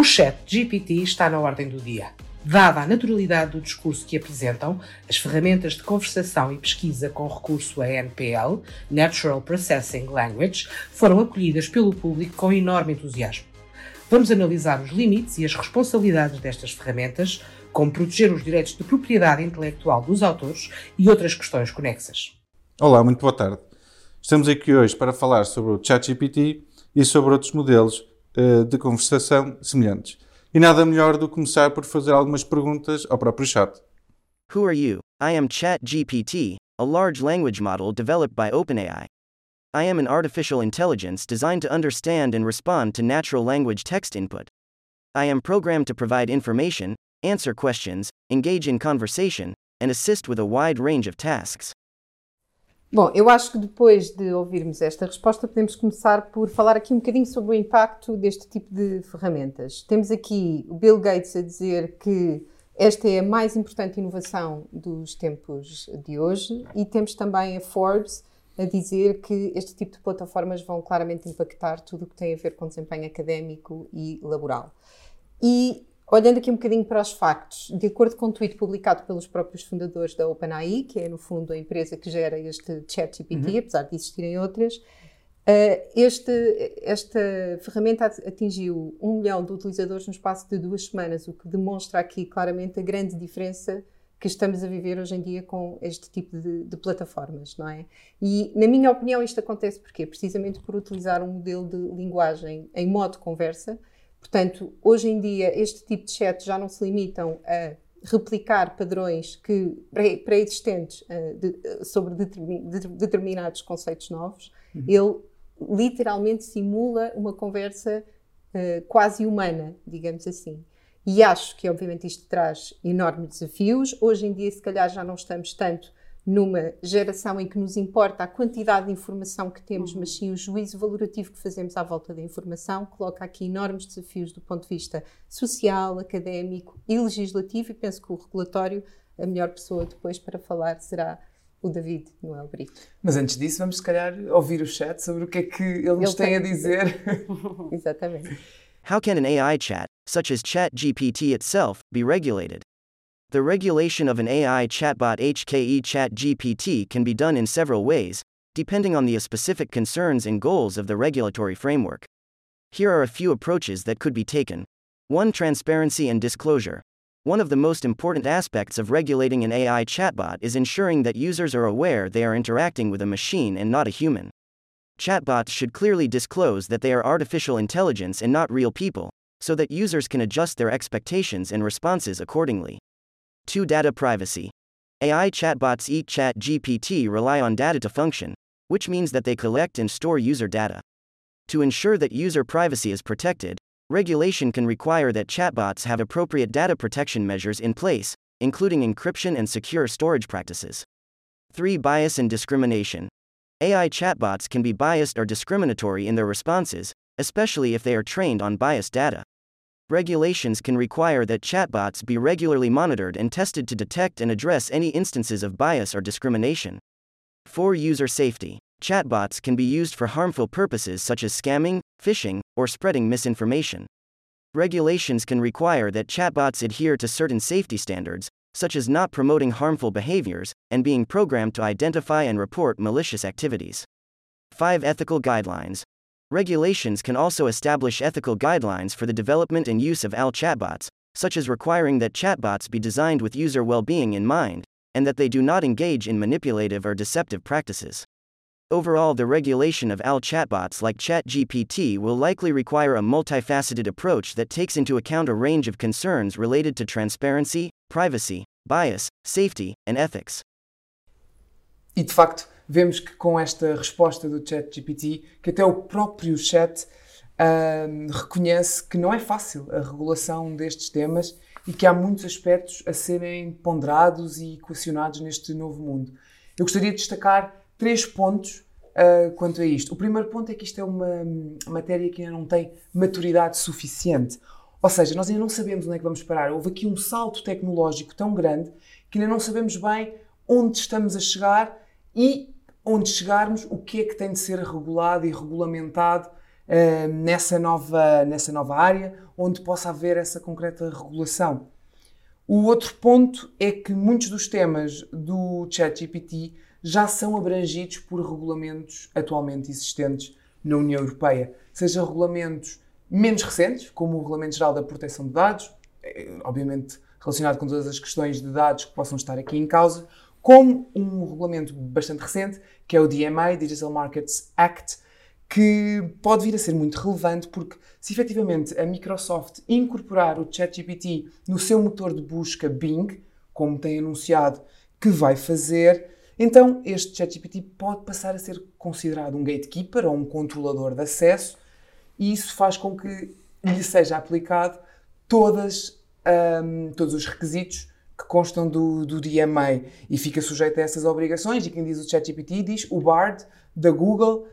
O chat GPT está na ordem do dia. Dada a naturalidade do discurso que apresentam, as ferramentas de conversação e pesquisa com recurso a NPL, Natural Processing Language, foram acolhidas pelo público com enorme entusiasmo. Vamos analisar os limites e as responsabilidades destas ferramentas, como proteger os direitos de propriedade intelectual dos autores e outras questões conexas. Olá, muito boa tarde. Estamos aqui hoje para falar sobre o ChatGPT e sobre outros modelos uh, de conversação semelhantes. E nada melhor do que começar por fazer algumas perguntas ao próprio chat. Who are you? I am ChatGPT, a large language model developed by OpenAI. I am an artificial intelligence designed to understand and respond to natural language text input. I am programmed to provide information, answer questions, engage in conversation, and assist with a wide range of tasks. Bom, eu acho que depois de ouvirmos esta resposta, podemos começar por falar aqui um bocadinho sobre o impacto deste tipo de ferramentas. Temos aqui o Bill Gates a dizer que esta é a mais importante inovação dos tempos de hoje, e temos também a Forbes a dizer que este tipo de plataformas vão claramente impactar tudo o que tem a ver com desempenho académico e laboral. E Olhando aqui um bocadinho para os factos, de acordo com um tweet publicado pelos próprios fundadores da OpenAI, que é no fundo a empresa que gera este ChatGPT, uhum. apesar de existirem outras, uh, este, esta ferramenta atingiu um milhão de utilizadores no espaço de duas semanas, o que demonstra aqui claramente a grande diferença que estamos a viver hoje em dia com este tipo de, de, plataformas, não é? E, na minha opinião, isto acontece porque precisamente por utilizar um modelo de linguagem em modo conversa, Portanto, hoje em dia, este tipo de chat já não se limitam a replicar padrões que pré-existentes uh, de, sobre determin, de, determinados conceitos novos. Uhum. Ele literalmente simula uma conversa uh, quase humana, digamos assim. E acho que, obviamente, isto traz enormes desafios. Hoje em dia, se calhar, já não estamos tanto numa geração em que nos importa a quantidade de informação que temos, mas sim o juízo valorativo que fazemos à volta da informação, coloca aqui enormes desafios do ponto de vista social, académico e legislativo, e penso que o regulatório, a melhor pessoa depois para falar será o David Noel Brito. Mas antes disso, vamos se calhar ouvir o chat sobre o que é que ele nos ele tem, tem a dizer. Exatamente. How can an AI chat, such as ChatGPT itself, be regulated? The regulation of an AI chatbot HKE ChatGPT can be done in several ways, depending on the specific concerns and goals of the regulatory framework. Here are a few approaches that could be taken. 1. Transparency and disclosure. One of the most important aspects of regulating an AI chatbot is ensuring that users are aware they are interacting with a machine and not a human. Chatbots should clearly disclose that they are artificial intelligence and not real people, so that users can adjust their expectations and responses accordingly. 2. Data privacy. AI chatbots eat Chat GPT rely on data to function, which means that they collect and store user data. To ensure that user privacy is protected, regulation can require that chatbots have appropriate data protection measures in place, including encryption and secure storage practices. 3. Bias and discrimination. AI chatbots can be biased or discriminatory in their responses, especially if they are trained on biased data regulations can require that chatbots be regularly monitored and tested to detect and address any instances of bias or discrimination. 4. User safety. Chatbots can be used for harmful purposes such as scamming, phishing, or spreading misinformation. Regulations can require that chatbots adhere to certain safety standards, such as not promoting harmful behaviors and being programmed to identify and report malicious activities. 5. Ethical guidelines. Regulations can also establish ethical guidelines for the development and use of AL chatbots, such as requiring that chatbots be designed with user well being in mind, and that they do not engage in manipulative or deceptive practices. Overall, the regulation of AL chatbots like ChatGPT will likely require a multifaceted approach that takes into account a range of concerns related to transparency, privacy, bias, safety, and ethics. E de facto, vemos que com esta resposta do chat GPT, que até o próprio chat uh, reconhece que não é fácil a regulação destes temas e que há muitos aspectos a serem ponderados e equacionados neste novo mundo. Eu gostaria de destacar três pontos uh, quanto a isto. O primeiro ponto é que isto é uma matéria que ainda não tem maturidade suficiente. Ou seja, nós ainda não sabemos onde é que vamos parar. Houve aqui um salto tecnológico tão grande que ainda não sabemos bem onde estamos a chegar e onde chegarmos, o que é que tem de ser regulado e regulamentado uh, nessa, nova, nessa nova área onde possa haver essa concreta regulação. O outro ponto é que muitos dos temas do ChatGPT já são abrangidos por regulamentos atualmente existentes na União Europeia, seja regulamentos menos recentes, como o Regulamento Geral da Proteção de Dados, eh, obviamente relacionado com todas as questões de dados que possam estar aqui em causa, como um regulamento bastante recente, que é o DMA, Digital Markets Act, que pode vir a ser muito relevante porque se efetivamente a Microsoft incorporar o ChatGPT no seu motor de busca Bing, como tem anunciado que vai fazer, então este ChatGPT pode passar a ser considerado um gatekeeper ou um controlador de acesso e isso faz com que lhe seja aplicado todas, um, todos os requisitos que constam do, do DMA e fica sujeito a essas obrigações e quem diz o ChatGPT diz o Bard da Google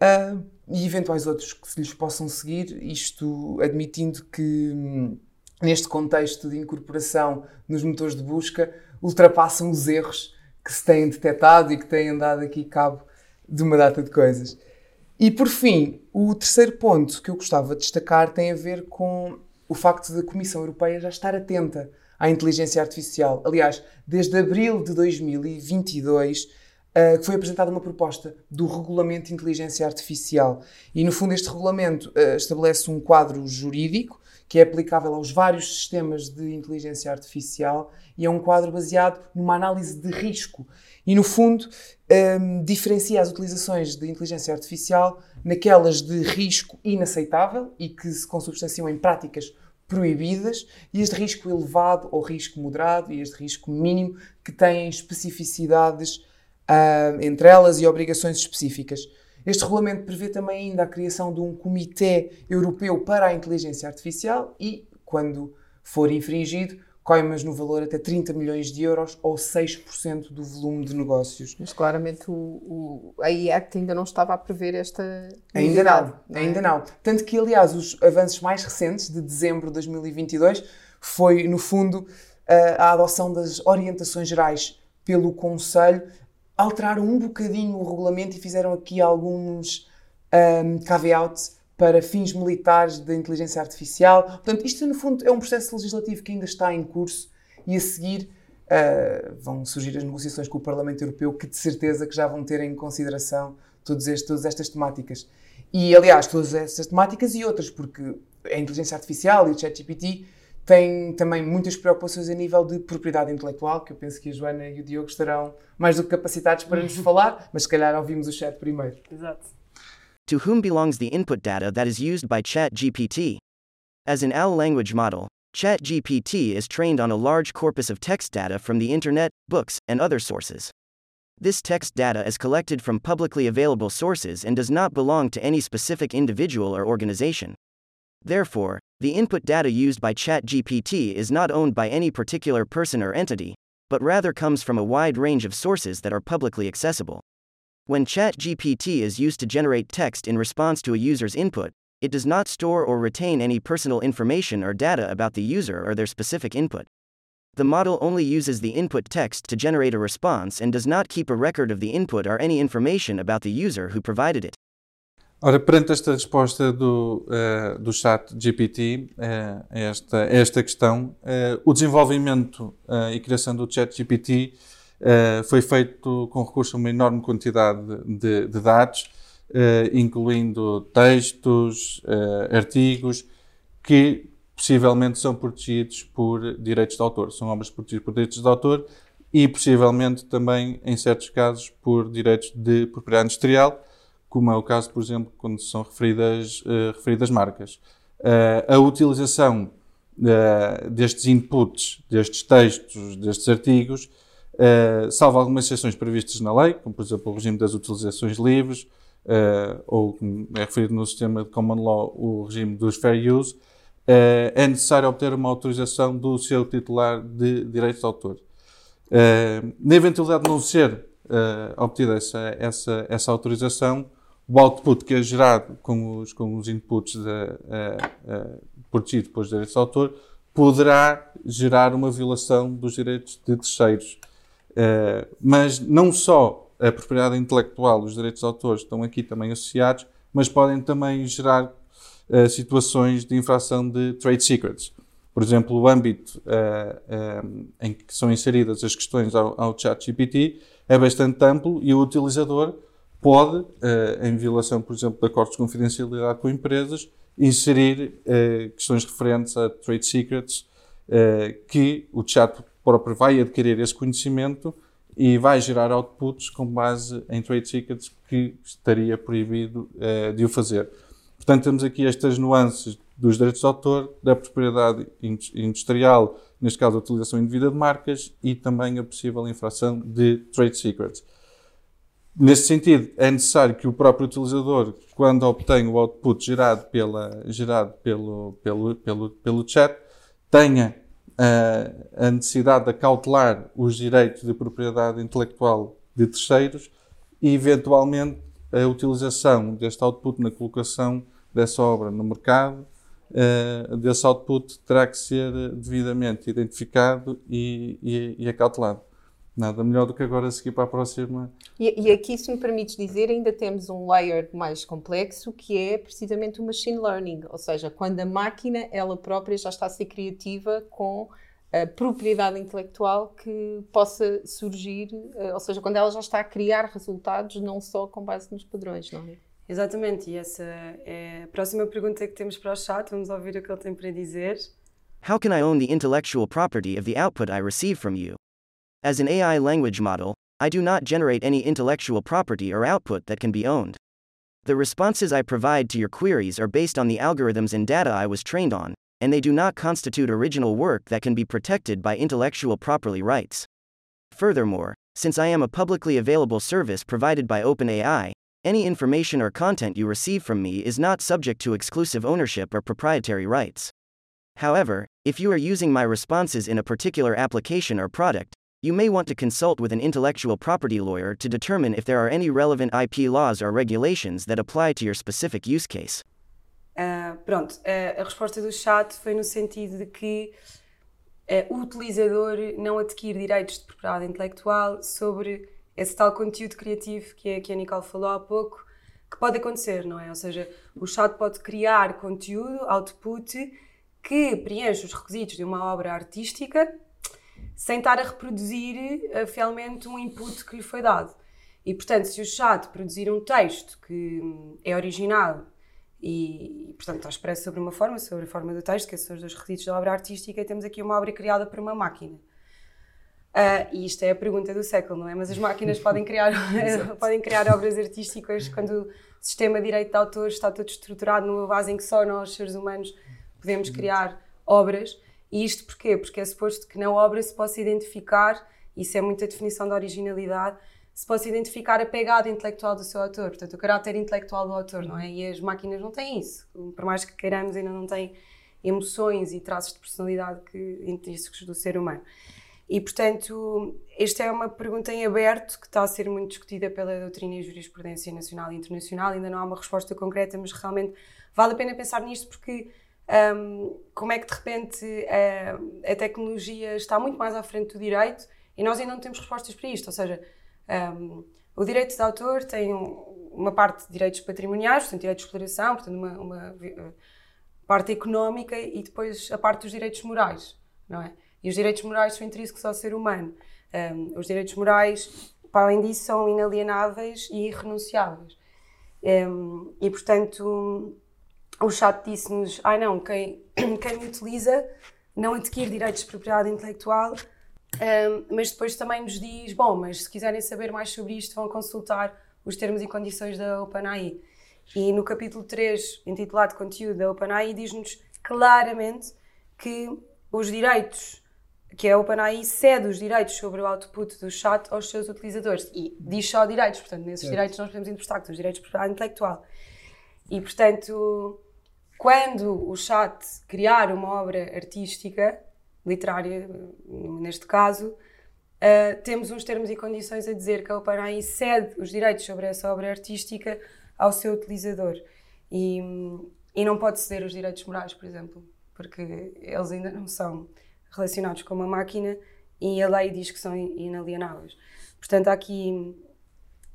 uh, e eventuais outros que se lhes possam seguir, isto admitindo que hum, neste contexto de incorporação nos motores de busca ultrapassam os erros que se têm detectado e que têm andado aqui cabo de uma data de coisas. E por fim, o terceiro ponto que eu gostava de destacar tem a ver com o facto da Comissão Europeia já estar atenta à inteligência artificial. Aliás, desde abril de 2022 uh, foi apresentada uma proposta do Regulamento de Inteligência Artificial. E, no fundo, este regulamento uh, estabelece um quadro jurídico que é aplicável aos vários sistemas de inteligência artificial e é um quadro baseado numa análise de risco. E, no fundo, um, ehm, diferencia as utilizações de inteligência artificial naquelas de risco inaceitável e que se consubstanciam em práticas proibidas e as de risco elevado ou risco moderado e as de risco mínimo que têm especificidades uh, entre elas e obrigações específicas. Este regulamento prevê também ainda a criação de um Comitê Europeu para a Inteligência Artificial e, quando for infringido, coimas no valor até 30 milhões de euros ou 6% do volume de negócios. Mas claramente o, o, a IACT ainda não estava a prever esta Ainda não, não é? ainda não. Tanto que, aliás, os avanços mais recentes, de dezembro de 2022, foi, no fundo, a adoção das orientações gerais pelo Conselho alteraram um bocadinho o regulamento e fizeram aqui alguns um, caveats para fins militares da inteligência artificial. Portanto, isto no fundo é um processo legislativo que ainda está em curso e a seguir uh, vão surgir as negociações com o Parlamento Europeu que de certeza que já vão ter em consideração estes, todas estas temáticas. E aliás, todas estas temáticas e outras, porque a inteligência artificial e o ChatGPT tem também muitas preocupações a nível de propriedade intelectual, que eu penso que a Joana e o Diogo estarão mais do que capacitados para nos falar, mas se calhar ouvimos o chat primeiro. Exato. To whom belongs the input data that is used by ChatGPT? As an OWL language model, ChatGPT is trained on a large corpus of text data from the internet, books, and other sources. This text data is collected from publicly available sources and does not belong to any specific individual or organization. Therefore, the input data used by ChatGPT is not owned by any particular person or entity, but rather comes from a wide range of sources that are publicly accessible. When ChatGPT is used to generate text in response to a user's input, it does not store or retain any personal information or data about the user or their specific input. The model only uses the input text to generate a response and does not keep a record of the input or any information about the user who provided it. Ora, perante esta resposta do, uh, do chat GPT uh, a, esta, esta questão, uh, o desenvolvimento e criação do chat GPT foi feito com recurso a uma enorme quantidade de, de dados, incluindo textos, artigos, que possivelmente são protegidos por direitos de autor. São obras protegidas por direitos de autor e possivelmente também, em certos casos, por direitos de propriedade industrial, como é o caso, por exemplo, quando são referidas, uh, referidas marcas. Uh, a utilização uh, destes inputs, destes textos, destes artigos, salvo algumas exceções previstas na lei, como por exemplo o regime das utilizações livres, ou como é referido no sistema de Common Law, o regime dos Fair Use, é necessário obter uma autorização do seu titular de direitos de autor. na eventualidade de não ser obtida essa, essa, essa autorização, o output que é gerado com os, com os inputs de, uh, uh, protegidos pelos direitos de autor poderá gerar uma violação dos direitos de terceiros. Uh, mas não só a propriedade intelectual, os direitos de autor estão aqui também associados, mas podem também gerar uh, situações de infração de trade secrets. Por exemplo, o âmbito uh, uh, em que são inseridas as questões ao, ao chat GPT é bastante amplo e o utilizador pode, em violação, por exemplo, de acordos de confidencialidade com empresas, inserir questões referentes a trade secrets que o chat próprio vai adquirir esse conhecimento e vai gerar outputs com base em trade secrets que estaria proibido uh, de o fazer. Portanto, temos aqui estas nuances dos direitos de autor, da propriedade industrial, neste caso a utilização indevida de marcas, e também a possível infração de trade secrets. Nesse sentido, é necessário que o próprio utilizador, quando obtém o output gerado, pela, gerado pelo, pelo, pelo, pelo chat, tenha a necessidade de acautelar os direitos de propriedade intelectual de terceiros e, eventualmente, a utilização deste output na colocação dessa obra no mercado. Uh, desse output terá que ser devidamente identificado e, e, e acautelado. Nada melhor do que agora seguir para a próxima. E, e, aqui, se me permites dizer, ainda temos um layer mais complexo que é precisamente o machine learning, ou seja, quando a máquina ela própria já está a ser criativa com a propriedade intelectual que possa surgir, eh, ou seja, quando ela já está a criar resultados não só com base nos padrões, não é? Exatamente, e essa é a próxima pergunta que temos para o chat, vamos ouvir o que ele tem para dizer. How can I own the intellectual property of the output I receive from you? As an AI language model, I do not generate any intellectual property or output that can be owned. The responses I provide to your queries are based on the algorithms and data I was trained on, and they do not constitute original work that can be protected by intellectual property rights. Furthermore, since I am a publicly available service provided by OpenAI, any information or content you receive from me is not subject to exclusive ownership or proprietary rights. However, if you are using my responses in a particular application or product, you may want to consult with an intellectual property lawyer to determine if there are any relevant IP laws or regulations that apply to your specific use case. Uh, pronto, uh, a resposta do chat foi no sentido de que uh, o utilizador não adquire direitos de propriedade intelectual sobre esse tal conteúdo criativo que, que a Nicole falou há pouco, que pode acontecer, não é? Ou seja, o chat pode criar conteúdo, output, que preenche os requisitos de uma obra artística sem estar a reproduzir uh, fielmente um input que lhe foi dado. E, portanto, se o chat produzir um texto que hum, é original e, portanto, está expresso sobre uma forma, sobre a forma do texto, que são os dois requisitos da obra artística, e temos aqui uma obra criada por uma máquina. Uh, e isto é a pergunta do século, não é? Mas as máquinas podem criar, podem criar obras artísticas quando o sistema de direito de autor está todo estruturado numa base em que só nós, seres humanos, podemos criar obras. E isto porquê? Porque é suposto que na obra se possa identificar, isso é muita definição da originalidade, se possa identificar a pegada intelectual do seu autor, portanto, o caráter intelectual do autor, não é? E as máquinas não têm isso. Por mais que queiramos, ainda não têm emoções e traços de personalidade que, intrínsecos do ser humano. E, portanto, esta é uma pergunta em aberto que está a ser muito discutida pela doutrina e jurisprudência nacional e internacional. Ainda não há uma resposta concreta, mas realmente vale a pena pensar nisto porque um, como é que de repente a, a, tecnologia está muito mais à frente do direito e nós ainda não temos respostas para isto. Ou seja, um, o direito de autor tem um, uma parte de direitos patrimoniais, portanto, direitos de exploração, portanto, uma, uma uh, parte económica e depois a parte dos direitos morais, não é? E os direitos morais são intrínsecos ao ser humano. Um, os direitos morais, para além disso, são inalienáveis e irrenunciáveis. Um, e, portanto, o chat disse-nos: ai ah, não, quem, quem me utiliza não adquire direitos de propriedade intelectual, um, mas depois também nos diz: bom, mas se quiserem saber mais sobre isto, vão consultar os termos e condições da OpenAI. E no capítulo 3, intitulado Conteúdo da OpenAI, diz-nos claramente que os direitos que a OpenAI cede os direitos sobre o output do chat aos seus utilizadores. E diz só direitos, portanto, nesses certo. direitos nós podemos interpretar que são os direitos de propriedade intelectual. E, portanto, quando o chat criar uma obra artística, literária, neste caso, uh, temos uns termos e condições a dizer que a OpenAI cede os direitos sobre essa obra artística ao seu utilizador. E, e não pode ceder os direitos morais, por exemplo, porque eles ainda não são relacionados com uma máquina e a lei diz que são inalienáveis. Portanto, há aqui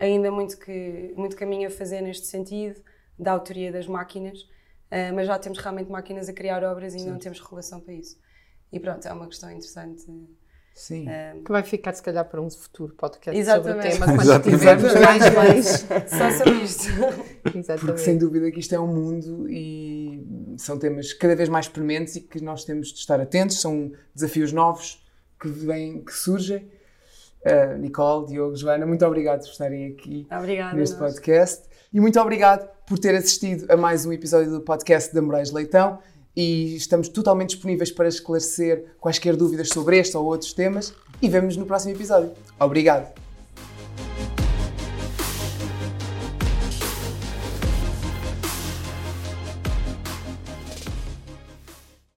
ainda muito, que, muito caminho a fazer neste sentido, da autoria das máquinas, uh, mas já temos realmente máquinas a criar obras e Sim. não temos regulação para isso. E pronto, é uma questão interessante. Sim. Um, que vai ficar, se calhar, para um futuro podcast exatamente. sobre o tema, quando tivermos mais leis. Só sobre isto. exatamente. Porque, sem dúvida, que isto é um mundo e são temas cada vez mais prementes e que nós temos de estar atentos. São desafios novos que, vêm, que surgem. Uh, Nicole, Diogo, Joana, muito obrigado por estarem aqui Obrigada neste podcast. E muito obrigado por ter assistido a mais um episódio do podcast da Moraes Leitão e estamos totalmente disponíveis para esclarecer quaisquer dúvidas sobre este ou outros temas e vemos no próximo episódio. Obrigado!